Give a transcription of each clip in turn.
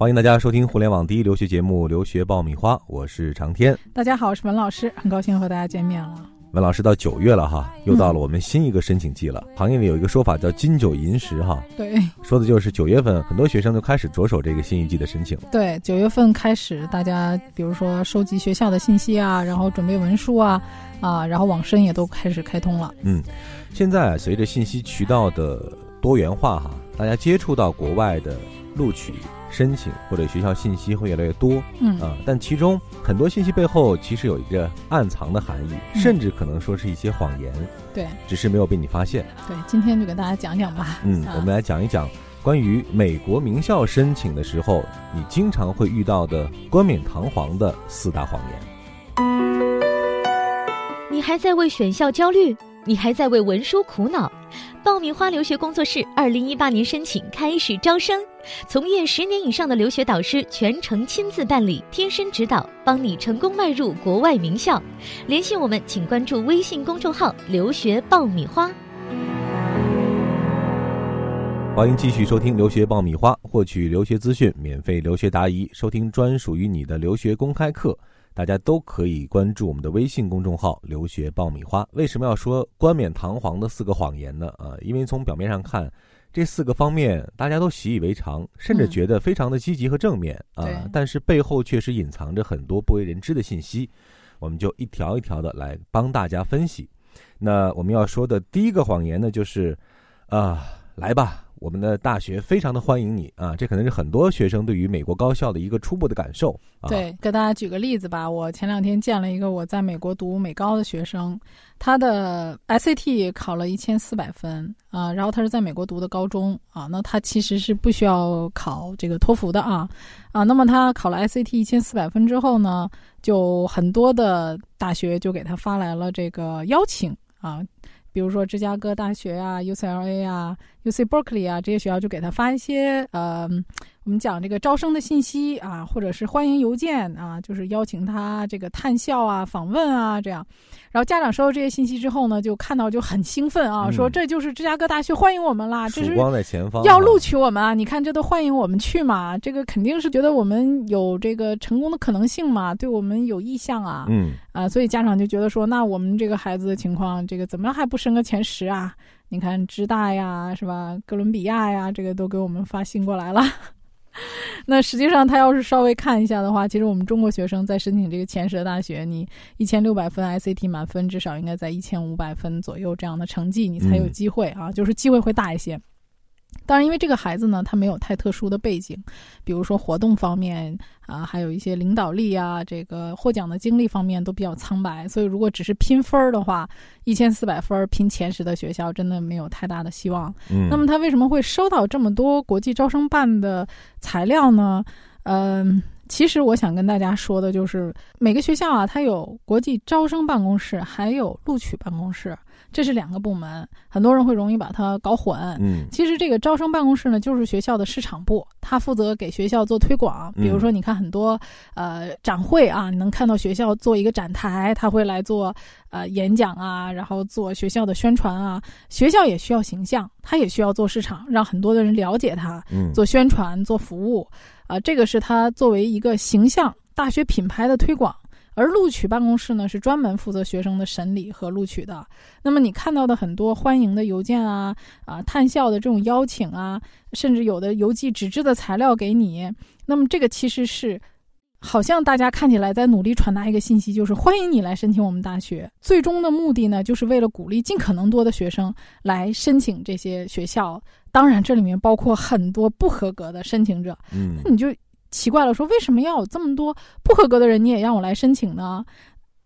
欢迎大家收听互联网第一留学节目《留学爆米花》，我是长天。大家好，我是文老师，很高兴和大家见面了。文老师到九月了哈，又到了我们新一个申请季了。行业里有一个说法叫“金九银十”哈，对，说的就是九月份很多学生就开始着手这个新一季的申请。对，九月份开始，大家比如说收集学校的信息啊，然后准备文书啊，啊，然后网申也都开始开通了。嗯，现在随着信息渠道的多元化哈，大家接触到国外的录取。申请或者学校信息会越来越多，嗯啊，但其中很多信息背后其实有一个暗藏的含义，甚至可能说是一些谎言，对，只是没有被你发现。对，今天就给大家讲讲吧。嗯，我们来讲一讲关于美国名校申请的时候，你经常会遇到的冠冕堂皇的四大谎言。你还在为选校焦虑？你还在为文书苦恼？爆米花留学工作室二零一八年申请开始招生，从业十年以上的留学导师全程亲自办理，贴身指导，帮你成功迈入国外名校。联系我们，请关注微信公众号“留学爆米花”。欢迎继续收听《留学爆米花》，获取留学资讯，免费留学答疑，收听专属于你的留学公开课。大家都可以关注我们的微信公众号“留学爆米花”。为什么要说冠冕堂皇的四个谎言呢？啊，因为从表面上看，这四个方面大家都习以为常，甚至觉得非常的积极和正面啊。但是背后确实隐藏着很多不为人知的信息。我们就一条一条的来帮大家分析。那我们要说的第一个谎言呢，就是啊，来吧。我们的大学非常的欢迎你啊！这可能是很多学生对于美国高校的一个初步的感受。对，给大家举个例子吧。我前两天见了一个我在美国读美高的学生，他的 SAT 考了一千四百分啊，然后他是在美国读的高中啊，那他其实是不需要考这个托福的啊啊。那么他考了 SAT 一千四百分之后呢，就很多的大学就给他发来了这个邀请啊。比如说芝加哥大学啊、UCLA 啊、UC Berkeley 啊这些学校就给他发一些呃，我们讲这个招生的信息啊，或者是欢迎邮件啊，就是邀请他这个探校啊、访问啊这样。然后家长收到这些信息之后呢，就看到就很兴奋啊，说这就是芝加哥大学欢迎我们啦，这是光在前方要录取我们啊！你看这都欢迎我们去嘛，这个肯定是觉得我们有这个成功的可能性嘛，对我们有意向啊，嗯啊，所以家长就觉得说，那我们这个孩子的情况，这个怎么还不升个前十啊？你看芝大呀，是吧？哥伦比亚呀，这个都给我们发信过来了。那实际上，他要是稍微看一下的话，其实我们中国学生在申请这个前十的大学，你一千六百分 SAT 满分，至少应该在一千五百分左右这样的成绩，你才有机会啊，就是机会会大一些。当然，因为这个孩子呢，他没有太特殊的背景，比如说活动方面啊，还有一些领导力啊，这个获奖的经历方面都比较苍白，所以如果只是拼分儿的话，一千四百分拼前十的学校，真的没有太大的希望。嗯，那么他为什么会收到这么多国际招生办的材料呢？嗯，其实我想跟大家说的就是，每个学校啊，它有国际招生办公室，还有录取办公室。这是两个部门，很多人会容易把它搞混。嗯，其实这个招生办公室呢，就是学校的市场部，它负责给学校做推广。比如说，你看很多呃展会啊，你能看到学校做一个展台，他会来做呃演讲啊，然后做学校的宣传啊。学校也需要形象，他也需要做市场，让很多的人了解他，做宣传、做服务啊。这个是它作为一个形象大学品牌的推广。而录取办公室呢，是专门负责学生的审理和录取的。那么你看到的很多欢迎的邮件啊，啊探校的这种邀请啊，甚至有的邮寄纸质的材料给你，那么这个其实是，好像大家看起来在努力传达一个信息，就是欢迎你来申请我们大学。最终的目的呢，就是为了鼓励尽可能多的学生来申请这些学校。当然，这里面包括很多不合格的申请者。嗯，那你就。奇怪了，说为什么要有这么多不合格的人，你也让我来申请呢？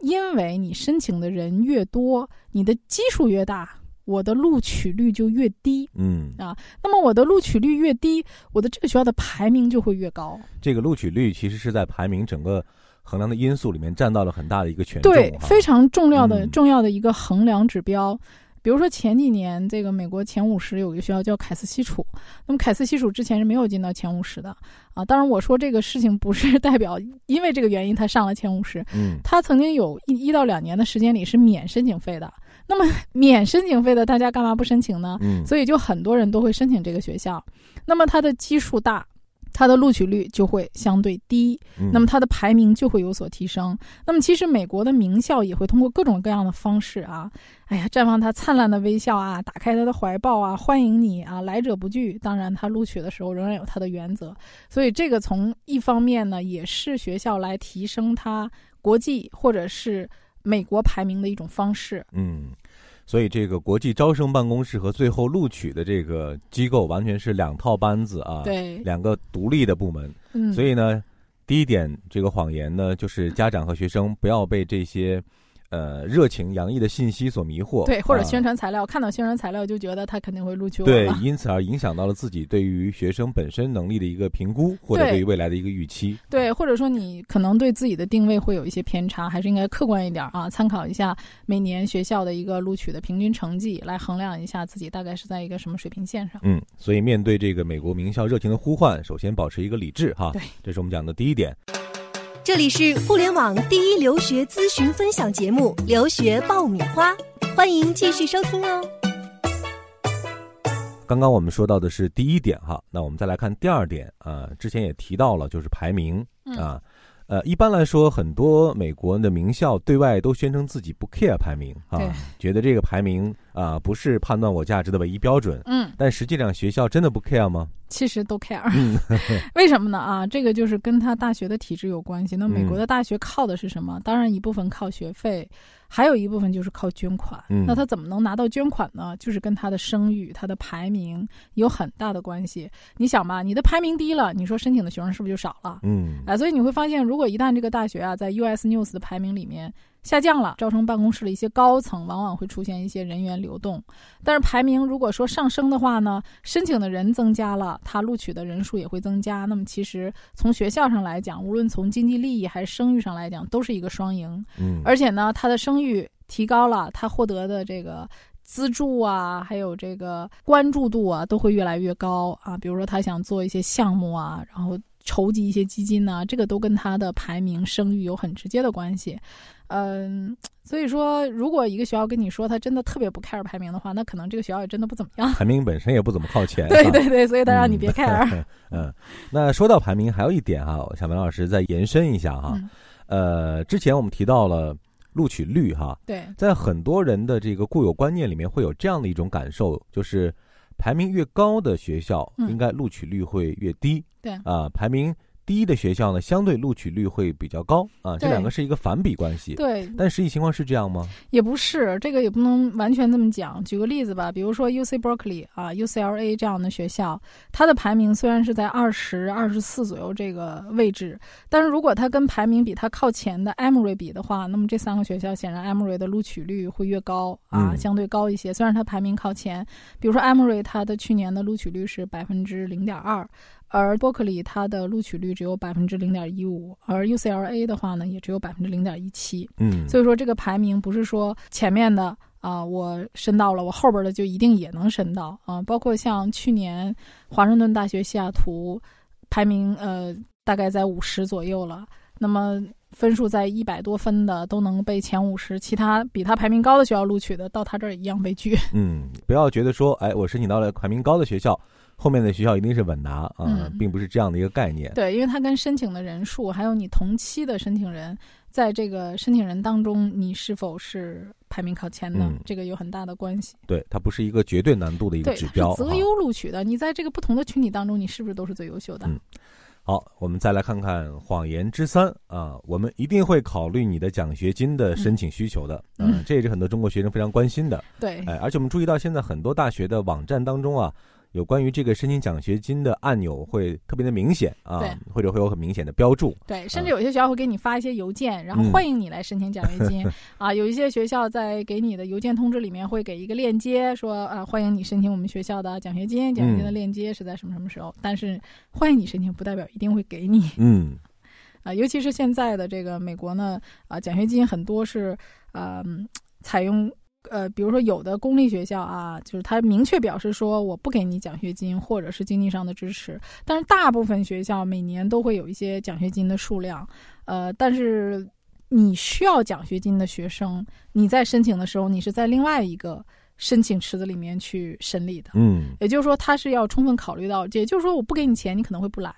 因为你申请的人越多，你的基数越大，我的录取率就越低。嗯啊，那么我的录取率越低，我的这个学校的排名就会越高。这个录取率其实是在排名整个衡量的因素里面占到了很大的一个权重，对，非常重要的重要的一个衡量指标。比如说前几年，这个美国前五十有一个学校叫凯斯西楚，那么凯斯西楚之前是没有进到前五十的啊。当然，我说这个事情不是代表因为这个原因他上了前五十，嗯，他曾经有一一到两年的时间里是免申请费的。那么 免申请费的，大家干嘛不申请呢？嗯，所以就很多人都会申请这个学校。那么它的基数大，它的录取率就会相对低，那么它的排名就会有所提升。那么其实美国的名校也会通过各种各样的方式啊，哎呀，绽放它灿烂的微笑啊，打开它的怀抱啊，欢迎你啊，来者不拒。当然，它录取的时候仍然有它的原则。所以这个从一方面呢，也是学校来提升它国际或者是美国排名的一种方式。嗯。所以，这个国际招生办公室和最后录取的这个机构完全是两套班子啊，对，两个独立的部门。嗯，所以呢，第一点，这个谎言呢，就是家长和学生不要被这些。呃，热情洋溢的信息所迷惑，对，或者宣传材料，看到宣传材料就觉得他肯定会录取我，对，因此而影响到了自己对于学生本身能力的一个评估，或者对。于未来的一个预期，对，或者说你可能对自己的定位会有一些偏差，还是应该客观一点啊，参考一下每年学校的一个录取的平均成绩，来衡量一下自己大概是在一个什么水平线上。嗯，所以面对这个美国名校热情的呼唤，首先保持一个理智哈，对，这是我们讲的第一点。这里是互联网第一留学咨询分享节目《留学爆米花》，欢迎继续收听哦。刚刚我们说到的是第一点哈，那我们再来看第二点啊，之前也提到了，就是排名啊。呃，一般来说，很多美国的名校对外都宣称自己不 care 排名啊，觉得这个排名啊不是判断我价值的唯一标准。嗯，但实际上学校真的不 care 吗？其实都 care。为什么呢？啊，这个就是跟他大学的体制有关系。那美国的大学靠的是什么？当然一部分靠学费。还有一部分就是靠捐款，那他怎么能拿到捐款呢？就是跟他的声誉、他的排名有很大的关系。你想吧，你的排名低了，你说申请的学生是不是就少了？嗯，啊，所以你会发现，如果一旦这个大学啊在 US News 的排名里面。下降了，招生办公室的一些高层往往会出现一些人员流动，但是排名如果说上升的话呢，申请的人增加了，他录取的人数也会增加。那么其实从学校上来讲，无论从经济利益还是声誉上来讲，都是一个双赢。嗯，而且呢，他的声誉提高了，他获得的这个资助啊，还有这个关注度啊，都会越来越高啊。比如说他想做一些项目啊，然后筹集一些基金呢，这个都跟他的排名声誉有很直接的关系。嗯，所以说，如果一个学校跟你说他真的特别不 care 排名的话，那可能这个学校也真的不怎么样。排名本身也不怎么靠前。对对对，所以他让你别 care。嗯，那说到排名，还有一点哈，小明老师再延伸一下哈。呃，之前我们提到了录取率哈。对。在很多人的这个固有观念里面，会有这样的一种感受，就是排名越高的学校，应该录取率会越低。对。啊，排名。低的学校呢，相对录取率会比较高啊，这两个是一个反比关系。对，但实际情况是这样吗？也不是，这个也不能完全这么讲。举个例子吧，比如说 U C Berkeley 啊，UCLA 这样的学校，它的排名虽然是在二十二十四左右这个位置，但是如果它跟排名比它靠前的 Emory 比的话，那么这三个学校显然 Emory 的录取率会越高啊，相对高一些。虽然它排名靠前，比如说 Emory 它的去年的录取率是百分之零点二。而伯克利它的录取率只有百分之零点一五，而 UCLA 的话呢，也只有百分之零点一七。嗯，所以说这个排名不是说前面的啊，我申到了，我后边的就一定也能申到啊。包括像去年华盛顿大学西雅图排名呃大概在五十左右了，那么分数在一百多分的都能被前五十，其他比他排名高的学校录取的到他这儿一样被拒。嗯，不要觉得说，哎，我申请到了排名高的学校。后面的学校一定是稳拿啊，并不是这样的一个概念。对，因为它跟申请的人数，还有你同期的申请人，在这个申请人当中，你是否是排名靠前的，这个有很大的关系。对，它不是一个绝对难度的一个指标。择优录取的，你在这个不同的群体当中，你是不是都是最优秀的？嗯。好，我们再来看看谎言之三啊，我们一定会考虑你的奖学金的申请需求的。嗯，这也是很多中国学生非常关心的。对。哎，而且我们注意到，现在很多大学的网站当中啊。有关于这个申请奖学金的按钮会特别的明显啊，或者会有很明显的标注。对，甚至有些学校会给你发一些邮件，然后欢迎你来申请奖学金 啊。有一些学校在给你的邮件通知里面会给一个链接，说啊欢迎你申请我们学校的奖学金，奖学金的链接是在什么什么时候。但是欢迎你申请不代表一定会给你。嗯，啊，尤其是现在的这个美国呢，啊奖学金很多是呃采用。呃，比如说有的公立学校啊，就是他明确表示说我不给你奖学金或者是经济上的支持，但是大部分学校每年都会有一些奖学金的数量。呃，但是你需要奖学金的学生，你在申请的时候，你是在另外一个申请池子里面去审理的。嗯，也就是说他是要充分考虑到，也就是说我不给你钱，你可能会不来。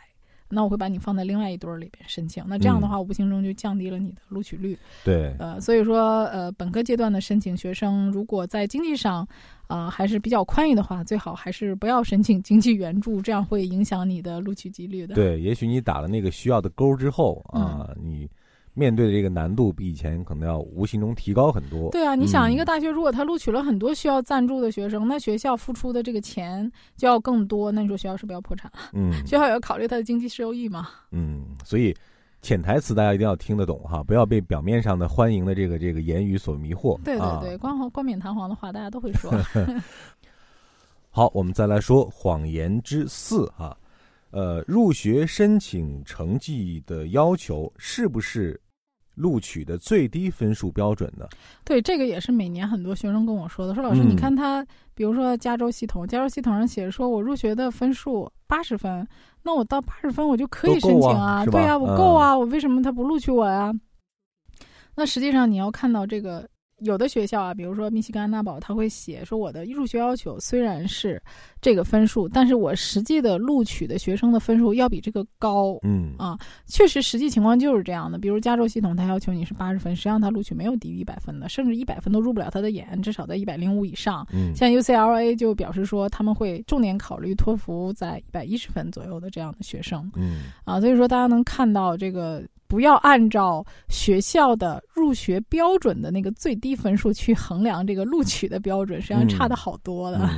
那我会把你放在另外一堆儿里边申请。那这样的话，无形中就降低了你的录取率。对，呃，所以说，呃，本科阶段的申请学生，如果在经济上，啊，还是比较宽裕的话，最好还是不要申请经济援助，这样会影响你的录取几率的。对，也许你打了那个需要的勾之后啊，你。面对的这个难度比以前可能要无形中提高很多。对啊，你想一个大学，如果他录取了很多需要赞助的学生，那学校付出的这个钱就要更多，那你说学校是不是要破产了？嗯，学校也要考虑它的经济收益嘛。嗯，所以潜台词大家一定要听得懂哈，不要被表面上的欢迎的这个这个言语所迷惑。对对对，冠冠冕堂皇的话大家都会说。好，我们再来说谎言之四哈，呃，入学申请成绩的要求是不是？录取的最低分数标准呢，对，这个也是每年很多学生跟我说的。说老师，你看他，比如说加州系统，加州系统上写说我入学的分数八十分，那我到八十分我就可以申请啊，对呀，我够啊，我为什么他不录取我呀？那实际上你要看到这个。有的学校啊，比如说密西根安娜堡，他会写说我的入学要求虽然是这个分数，但是我实际的录取的学生的分数要比这个高。嗯啊，确实实际情况就是这样的。比如加州系统，它要求你是八十分，实际上它录取没有低于一百分的，甚至一百分都入不了他的眼，至少在一百零五以上。嗯，像 UCLA 就表示说他们会重点考虑托福在一百一十分左右的这样的学生。嗯啊，所以说大家能看到这个。不要按照学校的入学标准的那个最低分数去衡量这个录取的标准，实际上差的好多的。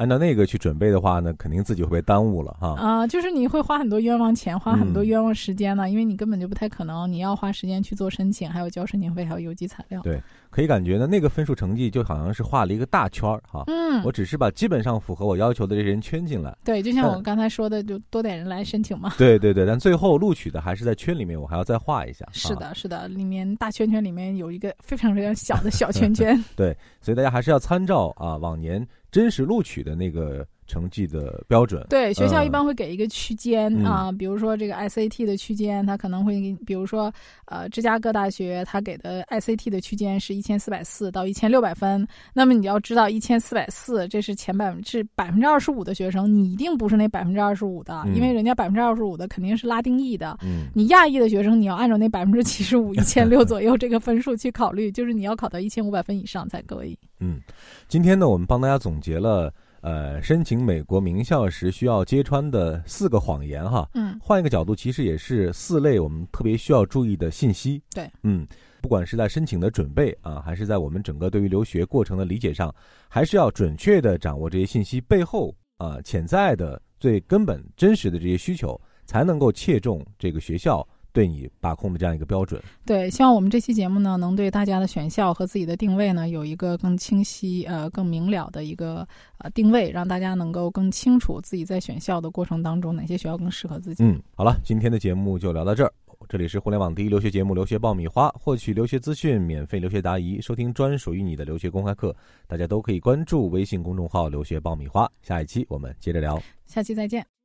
按照那个去准备的话呢，肯定自己会被耽误了哈。啊，就是你会花很多冤枉钱，花很多冤枉时间呢，因为你根本就不太可能，你要花时间去做申请，还有交申请费，还有邮寄材料。对，可以感觉呢，那个分数成绩就好像是画了一个大圈儿哈。嗯，我只是把基本上符合我要求的这些人圈进来。对，就像我刚才说的，就多点人来申请嘛。对对对，但最后录取的还是在圈里面，我还要再画一下。是的，是的，里面大圈圈里面有一个非常非常小的小圈圈。对，所以大家还是要参照啊往年真实录取的那个。成绩的标准，对学校一般会给一个区间啊，比如说这个 SAT 的区间，它可能会给，比如说呃，芝加哥大学它给的 SAT 的区间是一千四百四到一千六百分，那么你要知道一千四百四这是前百分之百分之二十五的学生，你一定不是那百分之二十五的，因为人家百分之二十五的肯定是拉丁裔的，嗯你亚裔的学生你要按照那百分之七十五一千六左右这个分数去考虑，就是你要考到一千五百分以上才可以。嗯，今天呢，我们帮大家总结了。呃，申请美国名校时需要揭穿的四个谎言哈，嗯，换一个角度，其实也是四类我们特别需要注意的信息。对，嗯，不管是在申请的准备啊，还是在我们整个对于留学过程的理解上，还是要准确的掌握这些信息背后啊潜在的最根本真实的这些需求，才能够切中这个学校。对你把控的这样一个标准，对，希望我们这期节目呢，能对大家的选校和自己的定位呢，有一个更清晰、呃，更明了的一个呃定位，让大家能够更清楚自己在选校的过程当中哪些学校更适合自己。嗯，好了，今天的节目就聊到这儿。这里是互联网第一留学节目《留学爆米花》，获取留学资讯、免费留学答疑、收听专属于你的留学公开课，大家都可以关注微信公众号“留学爆米花”。下一期我们接着聊，下期再见。